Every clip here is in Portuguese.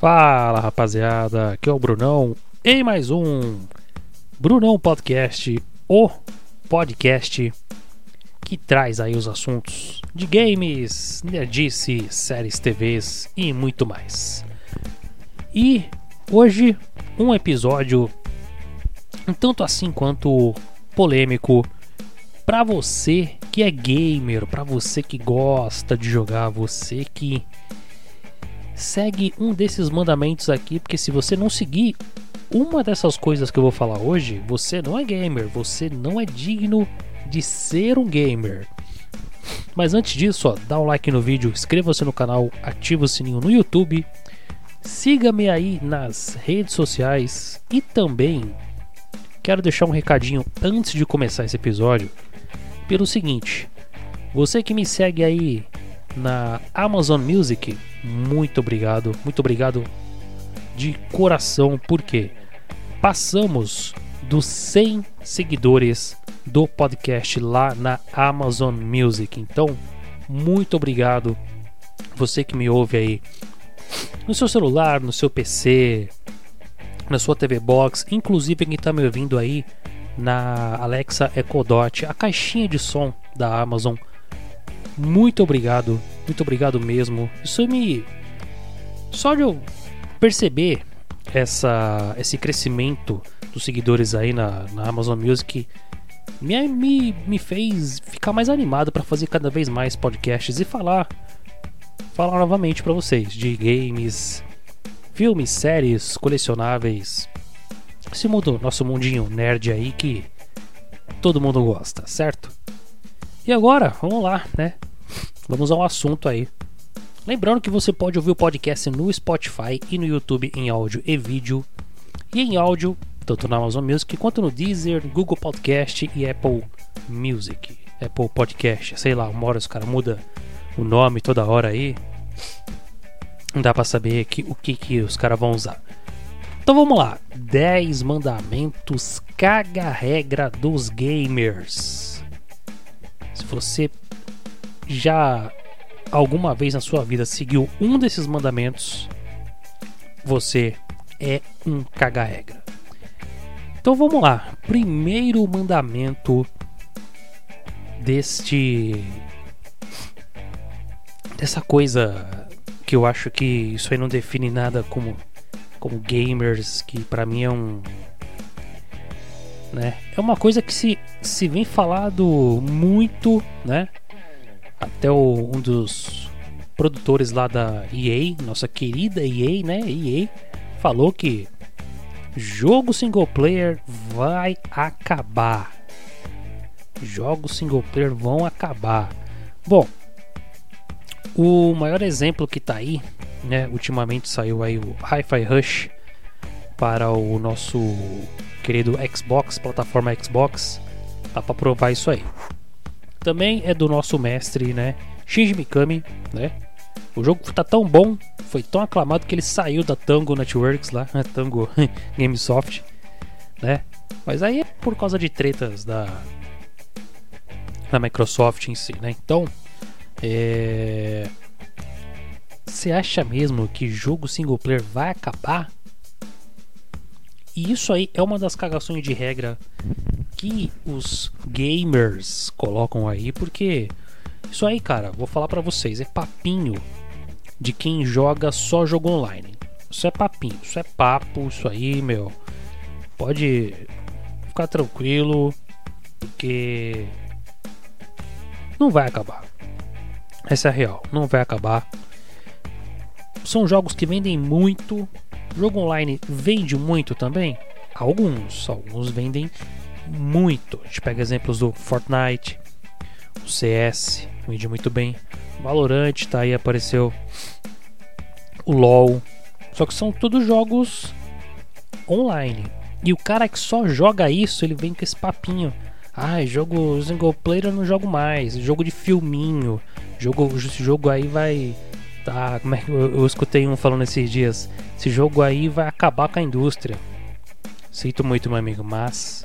Fala rapaziada, aqui é o Brunão em mais um Brunão Podcast, o podcast que traz aí os assuntos de games, nerdice, séries TVs e muito mais. E hoje um episódio um tanto assim quanto polêmico para você que é gamer, para você que gosta de jogar, você que segue um desses mandamentos aqui, porque se você não seguir uma dessas coisas que eu vou falar hoje, você não é gamer, você não é digno de ser um gamer. Mas antes disso, ó, dá um like no vídeo, inscreva-se no canal, ativa o sininho no YouTube, siga-me aí nas redes sociais e também quero deixar um recadinho antes de começar esse episódio pelo seguinte: você que me segue aí na Amazon Music, muito obrigado, muito obrigado de coração, porque passamos dos 100 seguidores do podcast lá na Amazon Music. Então, muito obrigado você que me ouve aí no seu celular, no seu PC, na sua TV Box, inclusive quem está me ouvindo aí na Alexa Echo Dot, a caixinha de som da Amazon muito obrigado, muito obrigado mesmo. Isso me. Só de eu perceber essa, esse crescimento dos seguidores aí na, na Amazon Music me, me, me fez ficar mais animado para fazer cada vez mais podcasts e falar falar novamente para vocês de games, filmes, séries, colecionáveis. Esse mundo, nosso mundinho nerd aí que todo mundo gosta, certo? E agora, vamos lá, né? Vamos ao assunto aí. Lembrando que você pode ouvir o podcast no Spotify e no YouTube em áudio e vídeo. E em áudio, tanto na Amazon Music quanto no Deezer, Google Podcast e Apple Music. Apple Podcast, sei lá, uma hora os caras mudam o nome toda hora aí. Não dá pra saber que, o que, que os caras vão usar. Então vamos lá. 10 mandamentos caga-regra dos gamers. Você já alguma vez na sua vida seguiu um desses mandamentos, você é um caga-regra. Então vamos lá. Primeiro mandamento deste. dessa coisa que eu acho que isso aí não define nada como, como gamers, que para mim é um. Né? É uma coisa que se, se vem falado muito, né? até o, um dos produtores lá da EA, nossa querida EA, né? EA falou que jogo single player vai acabar. Jogos single player vão acabar. Bom, o maior exemplo que tá aí, né? Ultimamente saiu aí o Hi-Fi Rush para o nosso querido Xbox, plataforma Xbox. Dá para provar isso aí também é do nosso mestre, né? Shinji Mikami, né? O jogo tá tão bom, foi tão aclamado que ele saiu da Tango Networks lá, Tango Gamesoft, né? Mas aí é por causa de tretas da da Microsoft em si, né? Então, é... você acha mesmo que jogo single player vai acabar? E isso aí é uma das cagações de regra que os gamers colocam aí, porque isso aí, cara, vou falar para vocês, é papinho de quem joga só jogo online. Isso é papinho, isso é papo, isso aí, meu. Pode ficar tranquilo, porque não vai acabar. Essa é real, não vai acabar. São jogos que vendem muito. Jogo online vende muito também? Alguns, alguns vendem muito. A gente pega exemplos do Fortnite, o CS, vende muito bem. Valorant tá aí, apareceu. O LoL. Só que são todos jogos online. E o cara que só joga isso, ele vem com esse papinho. Ah, jogo single player eu não jogo mais. Jogo de filminho. Jogo, esse jogo aí vai. Tá, como é que eu, eu escutei um falando esses dias? Esse jogo aí vai acabar com a indústria. Sinto muito, meu amigo, mas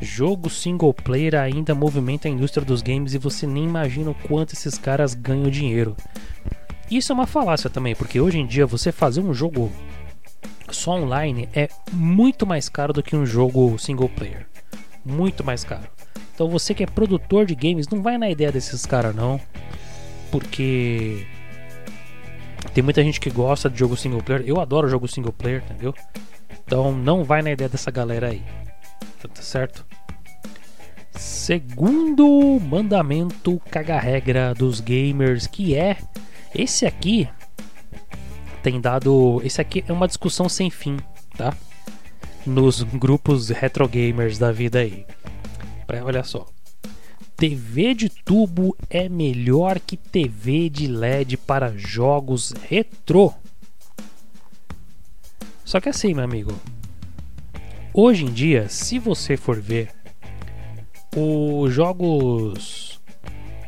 Jogo single player ainda movimenta a indústria dos games e você nem imagina o quanto esses caras ganham dinheiro. Isso é uma falácia também, porque hoje em dia você fazer um jogo só online é muito mais caro do que um jogo single player. Muito mais caro. Então você que é produtor de games, não vai na ideia desses caras não. Porque tem muita gente que gosta de jogo single player. Eu adoro jogo single player, entendeu? Então não vai na ideia dessa galera aí. Tá certo? Segundo mandamento caga-regra dos gamers, que é esse aqui tem dado, esse aqui é uma discussão sem fim, tá? Nos grupos retro gamers da vida aí. Olha só. TV de tubo é melhor que TV de LED para jogos retrô. Só que assim, meu amigo, hoje em dia, se você for ver os jogos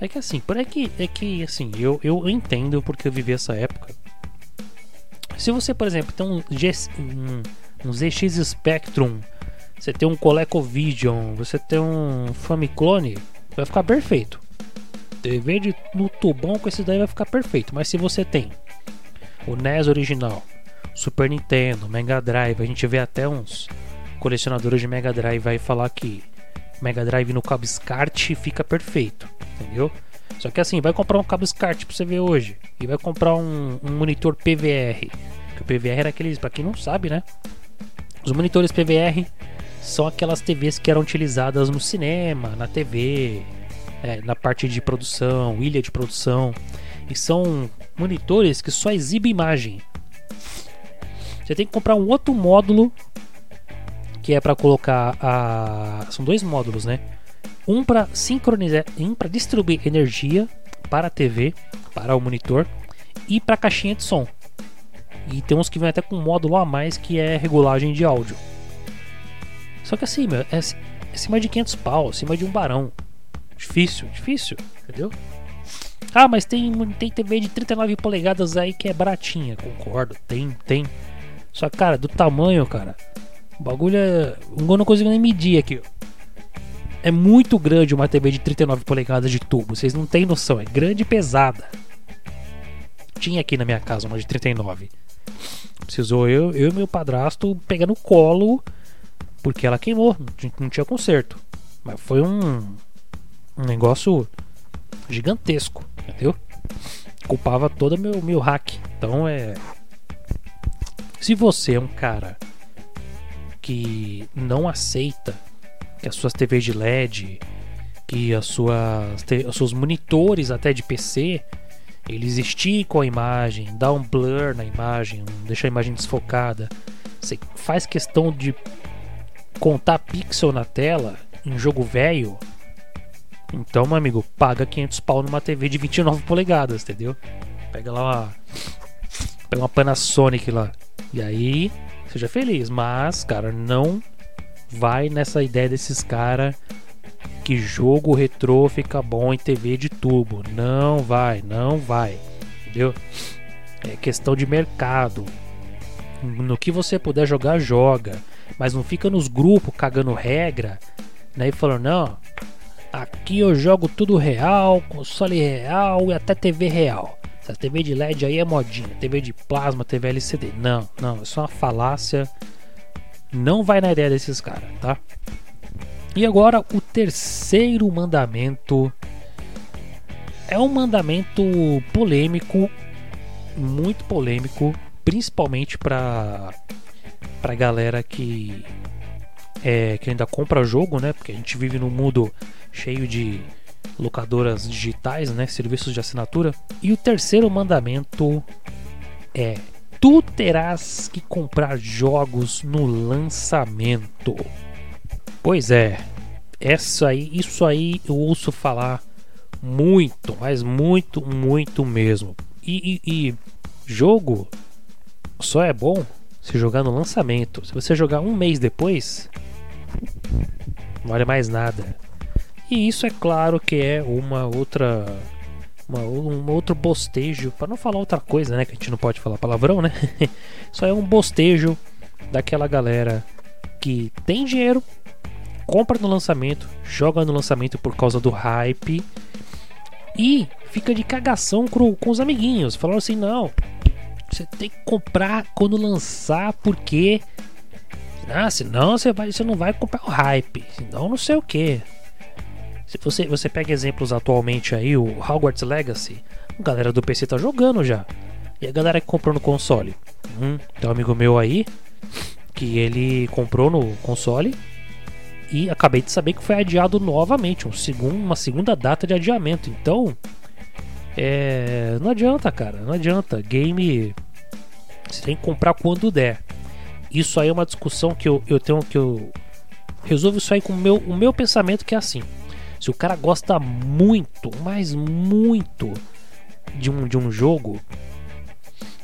é que assim, por é que é que assim, eu, eu entendo porque eu vivi essa época. Se você, por exemplo, tem um, G, um, um ZX Spectrum, você tem um ColecoVision, você tem um Famiclone, vai ficar perfeito. TV de, no tubão com esse daí vai ficar perfeito. Mas se você tem o NES original, Super Nintendo, Mega Drive, a gente vê até uns colecionadores de Mega Drive vai falar que Mega Drive no cabo SCART fica perfeito, entendeu? Só que assim, vai comprar um cabo SCART pra você ver hoje e vai comprar um, um monitor PVR. Que o PVR era aqueles, para quem não sabe, né? Os monitores PVR são aquelas TVs que eram utilizadas no cinema, na TV, é, na parte de produção, ilha de produção. E são monitores que só exibem imagem. Você tem que comprar um outro módulo que é para colocar a são dois módulos, né? Um para sincronizar, um para distribuir energia para a TV, para o monitor e para a caixinha de som. E tem uns que vem até com um módulo a mais que é regulagem de áudio. Só que assim, meu, é, é acima de 500 pau, acima de um barão. Difícil, difícil, entendeu? Ah, mas tem, tem TV de 39 polegadas aí que é baratinha, concordo, tem, tem. Só que, cara, do tamanho, cara, o bagulho é. Eu não consigo nem medir aqui, É muito grande uma TV de 39 polegadas de tubo, vocês não têm noção, é grande e pesada. Tinha aqui na minha casa uma de 39. Precisou eu, eu e meu padrasto pegar no colo porque ela queimou, não tinha conserto. Mas foi um, um negócio gigantesco, entendeu? Culpava todo meu meu hack. Então é se você é um cara que não aceita que as suas TVs de LED, que as suas, os seus monitores até de PC, eles esticam a imagem, dá um blur na imagem, deixa a imagem desfocada. Você faz questão de contar pixel na tela em jogo velho. Então, meu amigo, paga 500 pau numa TV de 29 polegadas, entendeu? Pega lá uma, pega uma Panasonic lá. E aí seja feliz. Mas, cara, não vai nessa ideia desses caras que jogo retrô fica bom em TV de tubo. Não vai, não vai. Entendeu? É questão de mercado. No que você puder jogar, joga. Mas não fica nos grupos cagando regra, né? E falando, não, aqui eu jogo tudo real, console real e até TV real. Essa TV de LED aí é modinha, TV de plasma, TV LCD. Não, não, é só uma falácia. Não vai na ideia desses caras, tá? E agora o terceiro mandamento é um mandamento polêmico, muito polêmico, principalmente para para galera que é, que ainda compra jogo, né? Porque a gente vive num mundo cheio de locadoras digitais, né, serviços de assinatura. E o terceiro mandamento é: tu terás que comprar jogos no lançamento. Pois é, essa aí, isso aí eu ouço falar muito, mas muito, muito mesmo. E, e, e jogo só é bom se jogar no lançamento. Se você jogar um mês depois, não vale mais nada. E isso é claro que é uma outra uma, um outro bostejo, para não falar outra coisa, né, que a gente não pode falar palavrão, né? Só é um bostejo daquela galera que tem dinheiro, compra no lançamento, joga no lançamento por causa do hype E fica de cagação com, com os amiguinhos, falando assim: não, você tem que comprar quando lançar, porque. Ah, senão você, vai, você não vai comprar o hype, senão não sei o que. Se você, você pega exemplos atualmente aí, o Hogwarts Legacy, a galera do PC tá jogando já. E a galera que comprou no console? Hum, tem um amigo meu aí que ele comprou no console e acabei de saber que foi adiado novamente, um segundo, uma segunda data de adiamento. Então, é, não adianta, cara, não adianta. Game você tem que comprar quando der. Isso aí é uma discussão que eu, eu tenho que eu resolvo isso aí com o meu, o meu pensamento que é assim. Se o cara gosta muito, mas muito de um, de um jogo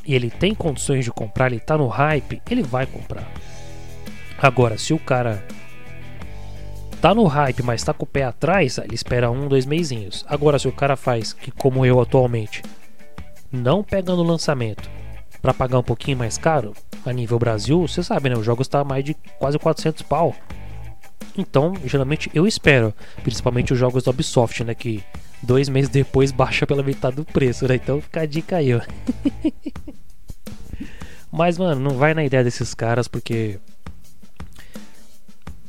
e ele tem condições de comprar, ele tá no hype, ele vai comprar. Agora, se o cara tá no hype, mas tá com o pé atrás, ele espera um, dois meizinhos. Agora, se o cara faz que, como eu atualmente, não pega no lançamento para pagar um pouquinho mais caro, a nível Brasil, você sabe, né? O jogo está mais de quase 400 pau. Então, geralmente eu espero, principalmente os jogos da Ubisoft, né? Que dois meses depois baixa pela metade do preço, né? Então fica a dica aí, ó. Mas, mano, não vai na ideia desses caras porque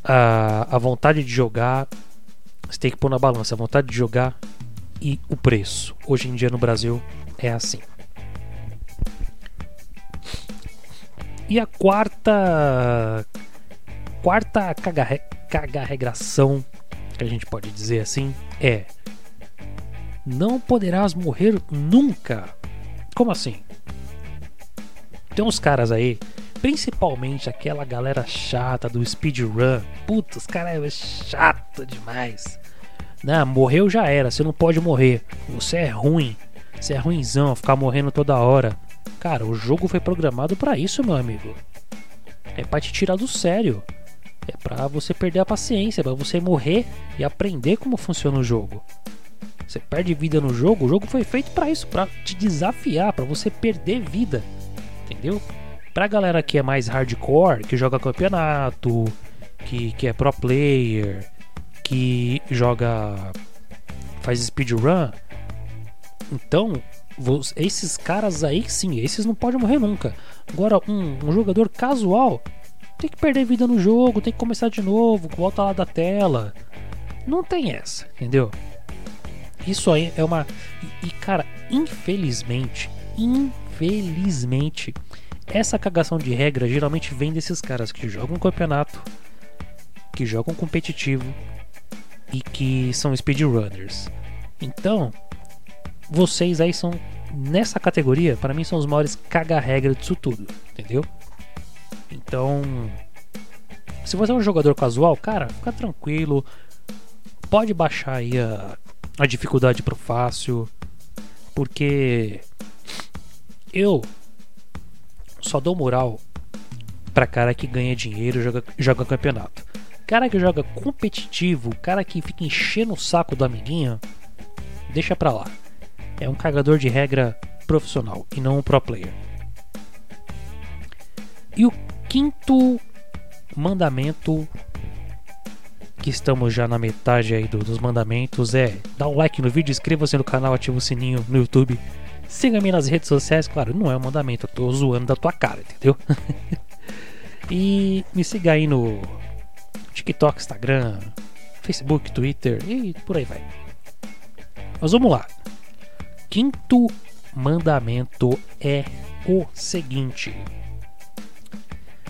a, a vontade de jogar você tem que pôr na balança a vontade de jogar e o preço. Hoje em dia no Brasil é assim. E a quarta quarta cagarregração que a gente pode dizer assim é não poderás morrer nunca. Como assim? Tem uns caras aí, principalmente aquela galera chata do speedrun. Puta, os caras é chato demais. Não, morreu já era, você não pode morrer. Você é ruim. Você é ruimzão, ficar morrendo toda hora. Cara, o jogo foi programado para isso, meu amigo. É para te tirar do sério. É para você perder a paciência, para você morrer e aprender como funciona o jogo. Você perde vida no jogo, o jogo foi feito para isso, para te desafiar, para você perder vida. Entendeu? Pra galera que é mais hardcore, que joga campeonato, que, que é pro player, que joga. faz speedrun. Então, esses caras aí sim, esses não podem morrer nunca. Agora, um, um jogador casual tem que perder vida no jogo, tem que começar de novo, volta lá da tela. Não tem essa, entendeu? Isso aí é uma. E, cara, infelizmente, infelizmente, essa cagação de regra geralmente vem desses caras que jogam campeonato, que jogam competitivo e que são speedrunners. Então, vocês aí são nessa categoria, para mim são os maiores caga-regra disso tudo, entendeu? Então, se você é um jogador casual, cara, fica tranquilo. Pode baixar aí a, a dificuldade pro fácil, porque eu só dou moral pra cara que ganha dinheiro e joga, joga campeonato. Cara que joga competitivo, cara que fica enchendo o saco do amiguinho, deixa pra lá. É um cagador de regra profissional e não um pro player. E o quinto mandamento que estamos já na metade aí do, dos mandamentos é dar um like no vídeo, inscreva-se no canal, ativa o sininho no YouTube Siga-me nas redes sociais, claro, não é um mandamento, eu tô zoando da tua cara, entendeu? e me siga aí no TikTok, Instagram, Facebook, Twitter e por aí vai. Mas vamos lá. Quinto mandamento é o seguinte.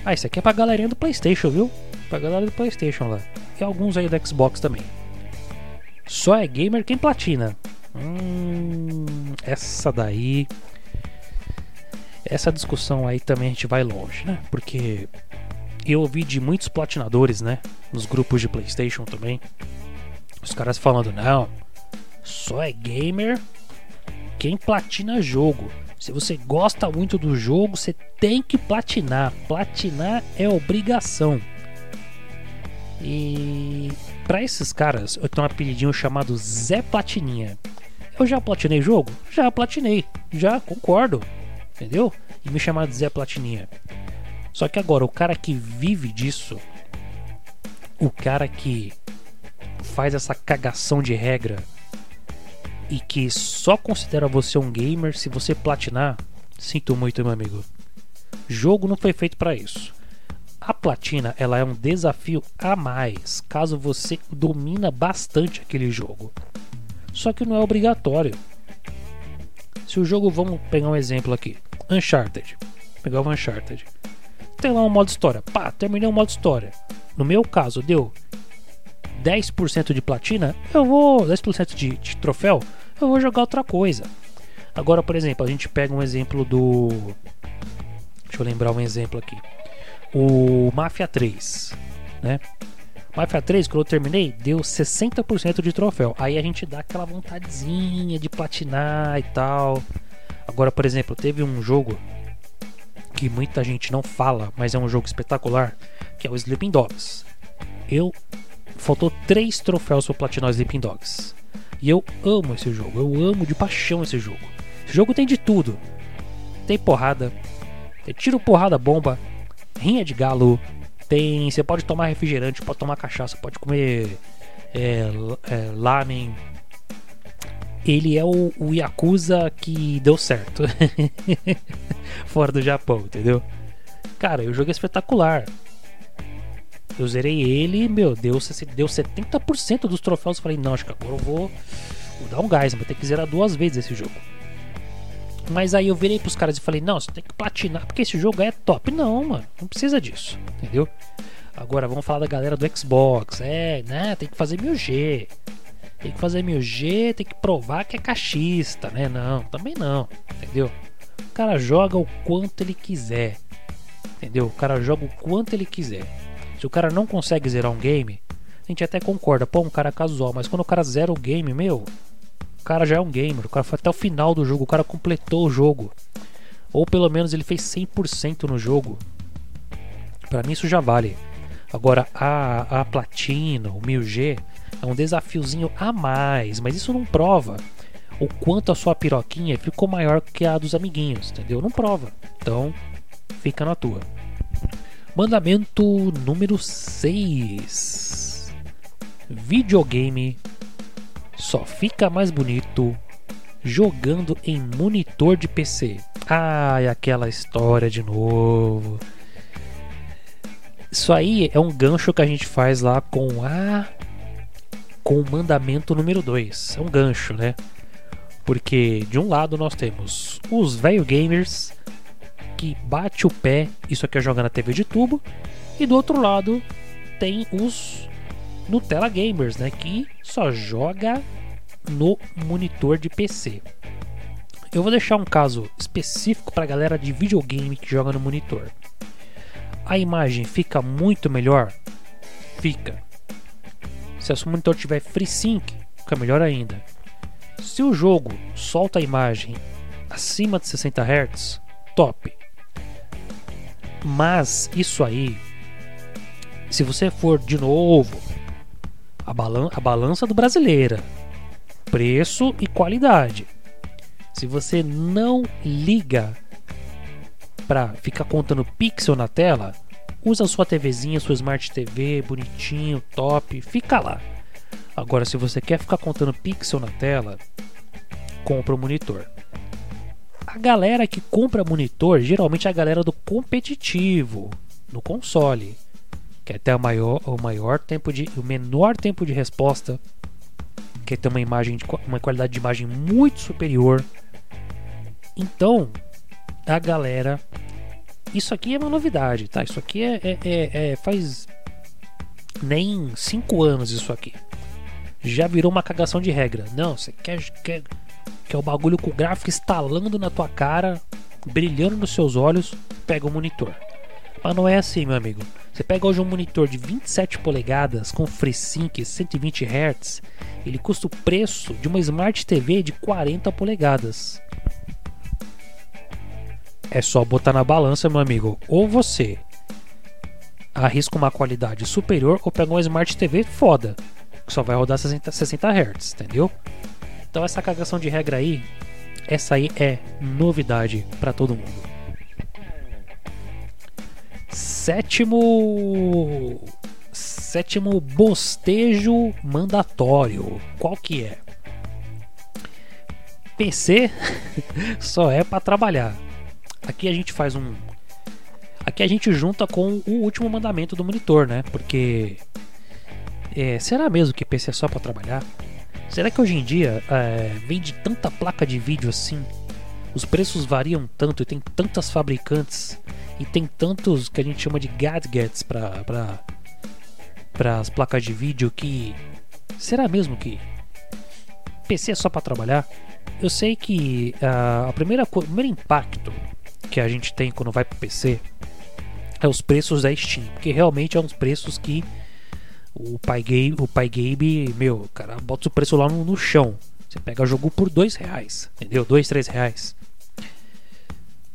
Ah, isso aqui é pra galerinha do PlayStation, viu? Pra galera do PlayStation lá. E alguns aí do Xbox também. Só é gamer quem platina. Hum, essa daí. Essa discussão aí também a gente vai longe, né? Porque eu ouvi de muitos platinadores, né? Nos grupos de PlayStation também. Os caras falando: não, só é gamer quem platina jogo. Se você gosta muito do jogo, você tem que platinar. Platinar é obrigação. E para esses caras, eu tenho um apelidinho chamado Zé Platininha. Eu já platinei jogo? Já platinei. Já concordo. Entendeu? E me chamar de Zé Platininha. Só que agora, o cara que vive disso, o cara que faz essa cagação de regra e que só considera você um gamer se você platinar, sinto muito, meu amigo. Jogo não foi feito para isso. A platina ela é um desafio a mais caso você domina bastante aquele jogo. Só que não é obrigatório. Se o jogo, vamos pegar um exemplo aqui, Uncharted. Pegar o Uncharted. Tem lá um modo história. Pá, terminei o modo história. No meu caso, deu 10% de platina, eu vou. 10% de, de troféu, eu vou jogar outra coisa. Agora, por exemplo, a gente pega um exemplo do. Deixa eu lembrar um exemplo aqui. O Mafia 3, né? Mafia 3, quando eu terminei, deu 60% de troféu. Aí a gente dá aquela vontadezinha de platinar e tal. Agora, por exemplo, teve um jogo que muita gente não fala, mas é um jogo espetacular, que é o Sleeping Dogs. Eu faltou três troféus para platinar Sleeping Dogs. E eu amo esse jogo, eu amo de paixão esse jogo. Esse jogo tem de tudo. Tem porrada, tem tiro, porrada, bomba, rinha de galo, tem. Você pode tomar refrigerante, pode tomar cachaça, pode comer é, é, lamen. Ele é o, o Yakuza que deu certo. Fora do Japão, entendeu? Cara, o jogo é espetacular. Eu zerei ele, meu, deu, deu 70% dos troféus. Falei, não, acho que agora eu vou, vou dar um gás, vou ter que zerar duas vezes esse jogo. Mas aí eu virei pros caras e falei, não, você tem que platinar, porque esse jogo é top. Não, mano, não precisa disso, entendeu? Agora vamos falar da galera do Xbox. É, né? Tem que fazer 1000G. Tem que fazer 1000G, tem que provar que é cachista, né? Não, também não, entendeu? O cara joga o quanto ele quiser. Entendeu? O cara joga o quanto ele quiser. Se o cara não consegue zerar um game, a gente até concorda, pô, um cara casual, mas quando o cara zera o game, meu, o cara já é um gamer, o cara foi até o final do jogo, o cara completou o jogo. Ou pelo menos ele fez 100% no jogo. Para mim isso já vale. Agora a, a platina, o 1000G, é um desafiozinho a mais, mas isso não prova o quanto a sua piroquinha ficou maior que a dos amiguinhos, entendeu? Não prova. Então, fica na tua. Mandamento número 6. Videogame só fica mais bonito jogando em monitor de PC. Ai, aquela história de novo. Isso aí é um gancho que a gente faz lá com a com o mandamento número 2. É um gancho, né? Porque de um lado nós temos os velho gamers que bate o pé, isso aqui é jogar na TV de tubo, e do outro lado tem os Nutella gamers, né, que só joga no monitor de PC. Eu vou deixar um caso específico para galera de videogame que joga no monitor. A imagem fica muito melhor? Fica. Se o seu monitor tiver FreeSync, fica melhor ainda. Se o jogo solta a imagem acima de 60 Hz, top. Mas isso aí, se você for de novo a, balan a balança do brasileira, preço e qualidade. Se você não liga para ficar contando pixel na tela, usa sua TVzinha, sua Smart TV, bonitinho, top, fica lá. Agora, se você quer ficar contando pixel na tela, compra o um monitor. A galera que compra monitor geralmente é a galera do competitivo no console, quer ter o maior, o maior tempo de, o menor tempo de resposta, quer ter uma imagem, de, uma qualidade de imagem muito superior. Então, a galera, isso aqui é uma novidade, tá? Isso aqui é, é, é, é faz nem 5 anos isso aqui. Já virou uma cagação de regra. Não, você quer, quer que é o bagulho com o gráfico estalando na tua cara, brilhando nos seus olhos, pega o monitor. Mas não é assim, meu amigo. Você pega hoje um monitor de 27 polegadas com FreeSync 120 Hz, ele custa o preço de uma Smart TV de 40 polegadas. É só botar na balança, meu amigo. Ou você arrisca uma qualidade superior ou pega uma Smart TV foda, que só vai rodar 60, 60 Hz, entendeu? Então essa cagação de regra aí, essa aí é novidade para todo mundo. Sétimo sétimo bostejo mandatório. Qual que é? PC só é para trabalhar. Aqui a gente faz um. Aqui a gente junta com o último mandamento do monitor, né? Porque. É, será mesmo que PC é só para trabalhar? Será que hoje em dia é, vende tanta placa de vídeo assim? Os preços variam tanto e tem tantas fabricantes e tem tantos que a gente chama de gadgets para para as placas de vídeo que será mesmo que PC é só para trabalhar? Eu sei que uh, a primeira, o primeiro impacto que a gente tem quando vai para PC é os preços da Steam, porque realmente é uns preços que o pai Gabe, o pai Gabe, meu, cara, bota o preço lá no, no chão. Você pega jogo por dois reais, entendeu? Dois, três reais.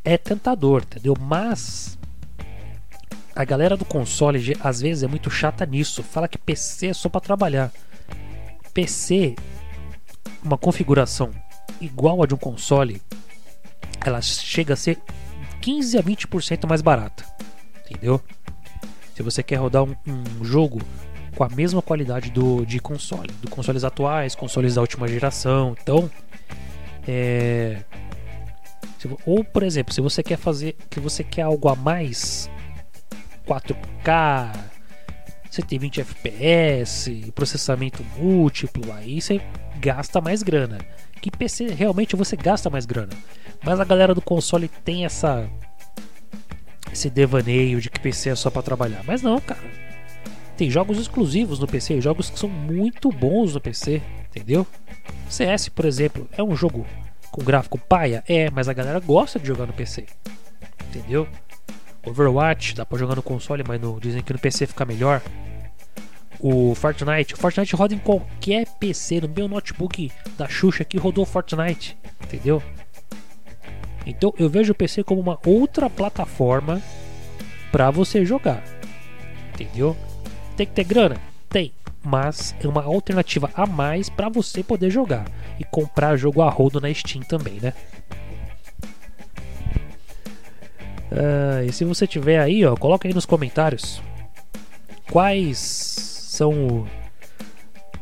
É tentador, entendeu? Mas a galera do console às vezes é muito chata nisso. Fala que PC é só para trabalhar. PC, uma configuração igual a de um console, ela chega a ser 15 a 20% mais barata. Entendeu? Se você quer rodar um, um jogo com a mesma qualidade do de console, do consoles atuais, consoles da última geração. Então, é, ou por exemplo, se você quer fazer, que você quer algo a mais, 4K, 120 FPS, processamento múltiplo, aí você gasta mais grana. Que PC realmente você gasta mais grana. Mas a galera do console tem essa esse devaneio de que PC é só para trabalhar. Mas não, cara. Tem jogos exclusivos no PC, jogos que são muito bons no PC, entendeu? CS, por exemplo, é um jogo com gráfico paia? É, mas a galera gosta de jogar no PC. Entendeu? Overwatch dá pra jogar no console, mas no, dizem que no PC fica melhor. O Fortnite, o Fortnite roda em qualquer PC, no meu notebook da Xuxa aqui rodou Fortnite, entendeu? Então eu vejo o PC como uma outra plataforma para você jogar, entendeu? Tem que ter grana? Tem, mas é uma alternativa a mais para você poder jogar e comprar jogo a rodo na Steam também, né? Uh, e se você tiver aí, ó, coloca aí nos comentários quais são o,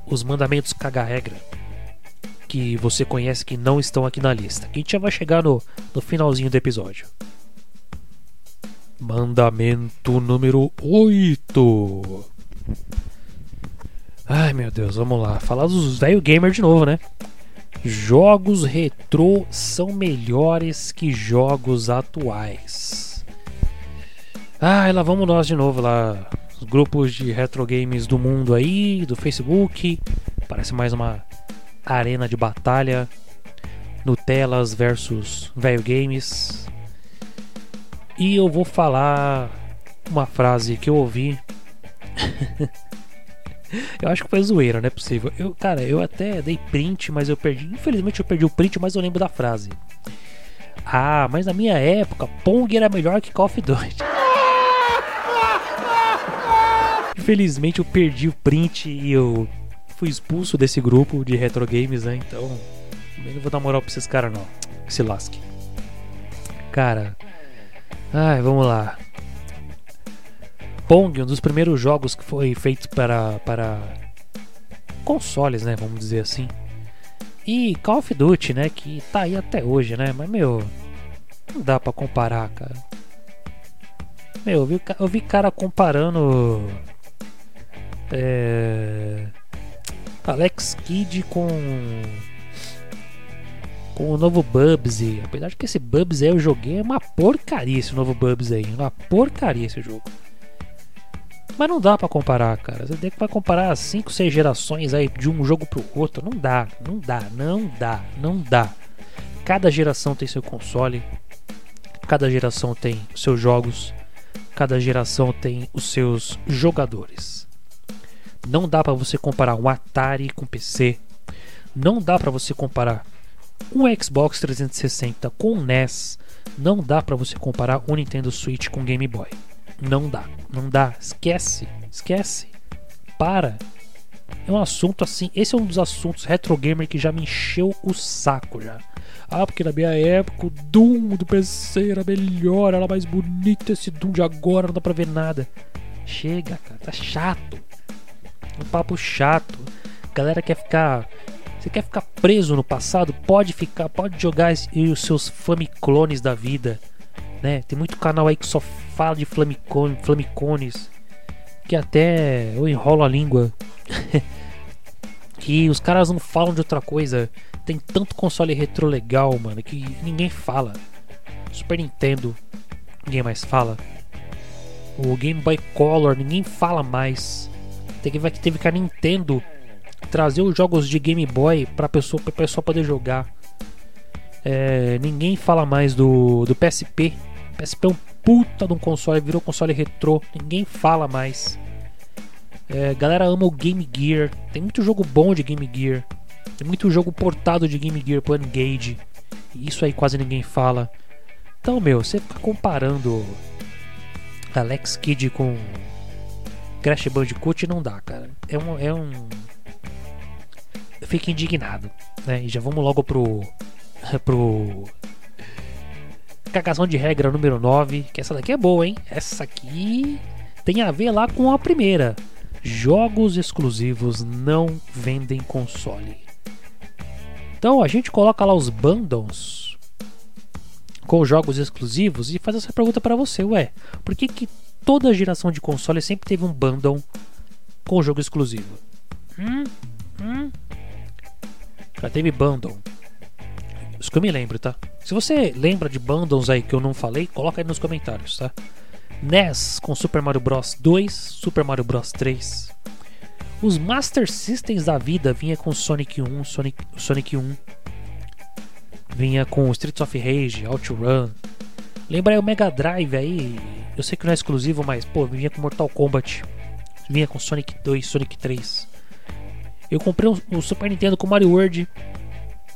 os mandamentos caga-regra que você conhece que não estão aqui na lista. A gente já vai chegar no, no finalzinho do episódio. Mandamento número 8. Ai meu Deus, vamos lá. Falar dos velho gamer de novo, né? Jogos retrô são melhores que jogos atuais. Ah, lá vamos nós de novo lá. Os grupos de retro games do mundo aí, do Facebook. Parece mais uma arena de batalha. Nutelas versus velho games. E eu vou falar uma frase que eu ouvi eu acho que foi zoeira, não é possível. Eu, cara, eu até dei print, mas eu perdi. Infelizmente eu perdi o print, mas eu lembro da frase. Ah, mas na minha época, Pong era melhor que Call of Duty. Infelizmente eu perdi o print e eu fui expulso desse grupo de retro games, né? Então, eu não vou dar moral pra esses caras não. Que se lasque. Cara, ai, vamos lá. Pong, um dos primeiros jogos que foi feito para, para consoles, né? Vamos dizer assim. E Call of Duty, né? Que tá aí até hoje, né? Mas, meu, não dá pra comparar, cara. Meu, eu vi, eu vi cara comparando. É, Alex Kidd com. Com o novo Bubsy. Apesar de que esse Bubsy aí eu joguei é uma porcaria esse novo Bubsy aí. Uma porcaria esse jogo. Mas não dá para comparar, cara. Você tem que comparar 5, 6 gerações aí de um jogo pro outro. Não dá, não dá, não dá, não dá. Cada geração tem seu console, cada geração tem seus jogos, cada geração tem os seus jogadores. Não dá para você comparar um Atari com PC. Não dá para você comparar um Xbox 360 com um NES. Não dá para você comparar um Nintendo Switch com Game Boy. Não dá, não dá. Esquece, esquece. Para. É um assunto assim. Esse é um dos assuntos retro gamer que já me encheu o saco já. Ah, porque na minha época o Doom do PC era melhor, era mais bonito esse Doom de agora, não dá pra ver nada. Chega, cara, tá chato. Um papo chato. Galera quer ficar. Você quer ficar preso no passado? Pode ficar, pode jogar os seus Famiclones da vida, né? Tem muito canal aí que só fala de Flamicone, Flamicones, que até eu enrolo a língua. que os caras não falam de outra coisa. Tem tanto console retro legal, mano, que ninguém fala. Super Nintendo, ninguém mais fala. O Game Boy Color, ninguém fala mais. Teve, teve que a Nintendo trazer os jogos de Game Boy pra pessoa, pra pessoa poder jogar. É, ninguém fala mais do, do PSP. PSP é um puta de um console, virou console retrô. Ninguém fala mais. É, galera ama o Game Gear. Tem muito jogo bom de Game Gear. Tem muito jogo portado de Game Gear pro Engage. Isso aí quase ninguém fala. Então, meu, você fica comparando Alex Kidd com Crash Bandicoot não dá, cara. É um. É um... Eu fico indignado. Né? E já vamos logo pro. pro. Cagação de regra número 9. Que essa daqui é boa, hein? Essa aqui tem a ver lá com a primeira. Jogos exclusivos não vendem console. Então a gente coloca lá os bundles com jogos exclusivos e faz essa pergunta para você, ué, por que, que toda geração de console sempre teve um bundle com jogo exclusivo? Hum? Hum? Já teve bundle. Isso que eu me lembro, tá? Se você lembra de bundles aí que eu não falei, coloca aí nos comentários, tá? NES com Super Mario Bros 2, Super Mario Bros 3, os Master Systems da vida vinha com Sonic 1, Sonic, Sonic 1. Vinha com Streets of Rage, OutRun. Lembra aí o Mega Drive aí? Eu sei que não é exclusivo, mas pô, vinha com Mortal Kombat. Vinha com Sonic 2, Sonic 3. Eu comprei o Super Nintendo com Mario World.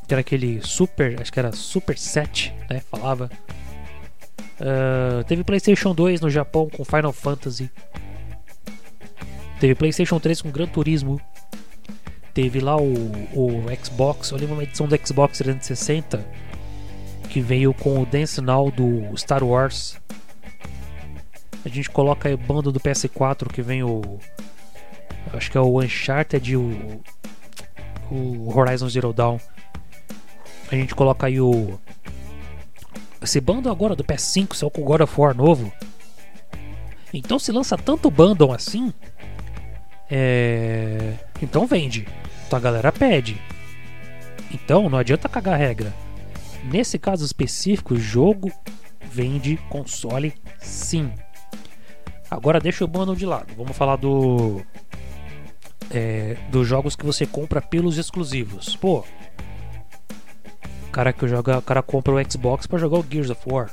Que era aquele Super, acho que era Super 7, né? Falava. Uh, teve PlayStation 2 no Japão com Final Fantasy. Teve PlayStation 3 com Gran Turismo. Teve lá o, o Xbox. Eu lembro uma edição do Xbox 360 que veio com o Dance Now do Star Wars. A gente coloca aí o bando do PS4 que vem o. Acho que é o Uncharted e o. O Horizon Zero Dawn. A gente coloca aí o. Esse bando agora do PS5, saiu com o God of War novo. Então se lança tanto bundle assim é... Então vende. Então a galera pede. Então não adianta cagar regra. Nesse caso específico, jogo vende console sim. Agora deixa o bundle de lado. Vamos falar do. É, dos jogos que você compra pelos exclusivos. Pô. O cara que joga. O cara compra o Xbox para jogar o Gears of War.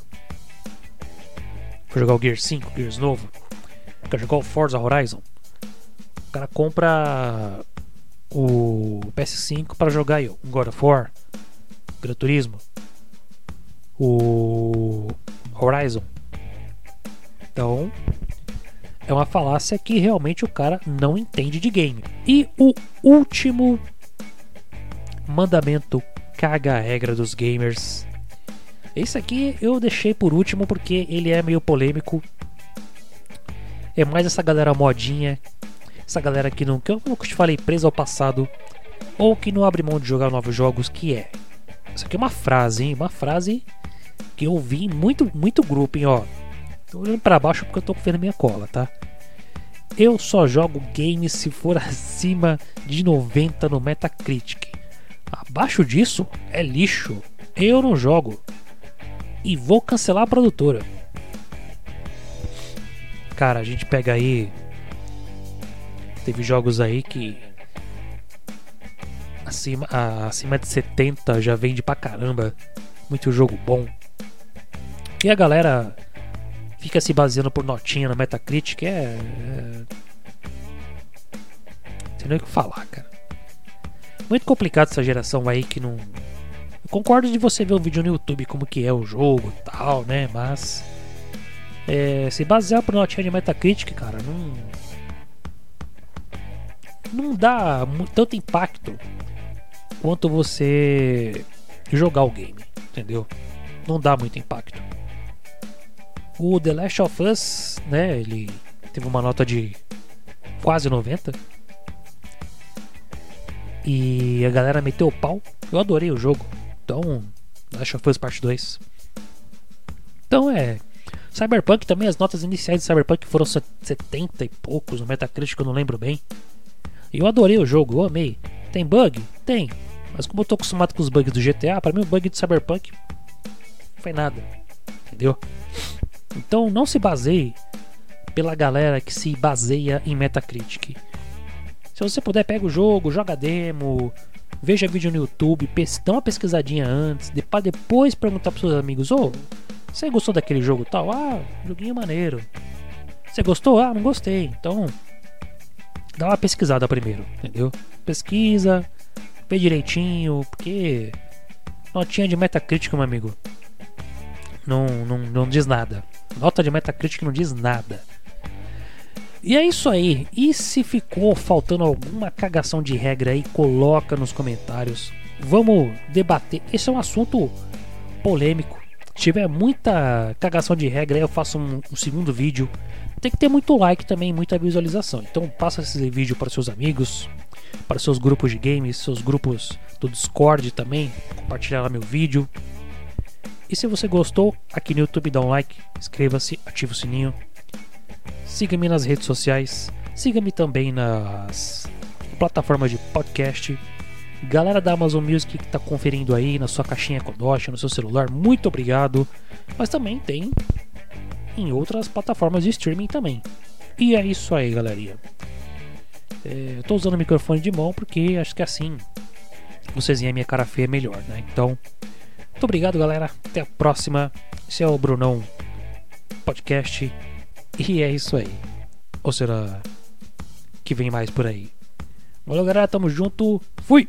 Pra jogar o Gears 5, Gears novo. Quer jogar o Forza Horizon. O cara compra o PS5 para jogar um God of War, Gran Turismo, o Horizon. Então, é uma falácia que realmente o cara não entende de game. E o último mandamento caga a regra dos gamers. Esse aqui eu deixei por último porque ele é meio polêmico. É mais essa galera modinha essa galera que não, que eu, te falei, presa ao passado, ou que não abre mão de jogar novos jogos, que é. Isso aqui é uma frase, hein? Uma frase que eu vi em muito, muito grupo, hein? Ó, tô olhando pra baixo porque eu tô vendo minha cola, tá? Eu só jogo games se for acima de 90 no Metacritic. Abaixo disso é lixo. Eu não jogo. E vou cancelar a produtora. Cara, a gente pega aí Teve jogos aí que acima, acima de 70 já vende pra caramba. Muito jogo bom. E a galera fica se baseando por notinha no Metacritic. É. é... Não nem o que falar, cara. Muito complicado essa geração aí que não. Eu concordo de você ver um vídeo no YouTube como que é o jogo e tal, né? Mas. É, se basear por notinha de Metacritic, cara, não não dá tanto impacto quanto você jogar o game, entendeu? Não dá muito impacto. O The Last of Us, né, ele teve uma nota de quase 90. E a galera meteu o pau. Eu adorei o jogo. Então, Last of Us Part 2. Então é. Cyberpunk também, as notas iniciais de Cyberpunk foram 70 e poucos no Metacritic, eu não lembro bem. Eu adorei o jogo, eu amei. Tem bug? Tem. Mas como eu tô acostumado com os bugs do GTA, para mim o bug de Cyberpunk não foi nada. Entendeu? Então não se baseie pela galera que se baseia em Metacritic. Se você puder, pega o jogo, joga demo, veja vídeo no YouTube, dá uma pesquisadinha antes, para depois perguntar pros seus amigos: Ô, oh, você gostou daquele jogo tal? Ah, joguinho maneiro. Você gostou? Ah, não gostei. Então, dá uma pesquisada primeiro, entendeu? Pesquisa, vê direitinho, porque notinha de Metacritic, meu amigo, não, não, não diz nada. Nota de Metacritic não diz nada. E é isso aí. E se ficou faltando alguma cagação de regra aí, coloca nos comentários. Vamos debater. Esse é um assunto polêmico. Se tiver muita cagação de regra, eu faço um, um segundo vídeo. Tem que ter muito like também, muita visualização. Então passa esse vídeo para seus amigos, para seus grupos de games, seus grupos do Discord também. Compartilhar lá meu vídeo. E se você gostou, aqui no YouTube dá um like, inscreva-se, ativa o sininho Siga-me nas redes sociais. Siga-me também nas plataformas de podcast. Galera da Amazon Music que está conferindo aí na sua caixinha Kodoshi, no seu celular, muito obrigado. Mas também tem em outras plataformas de streaming também. E é isso aí, galerinha. É, eu tô usando o microfone de mão porque acho que assim vocês veem a minha cara feia melhor, né? Então, muito obrigado, galera. Até a próxima. Esse é o Brunão Podcast. E é isso aí. Ou será que vem mais por aí? Valeu, galera. Tamo junto. Fui!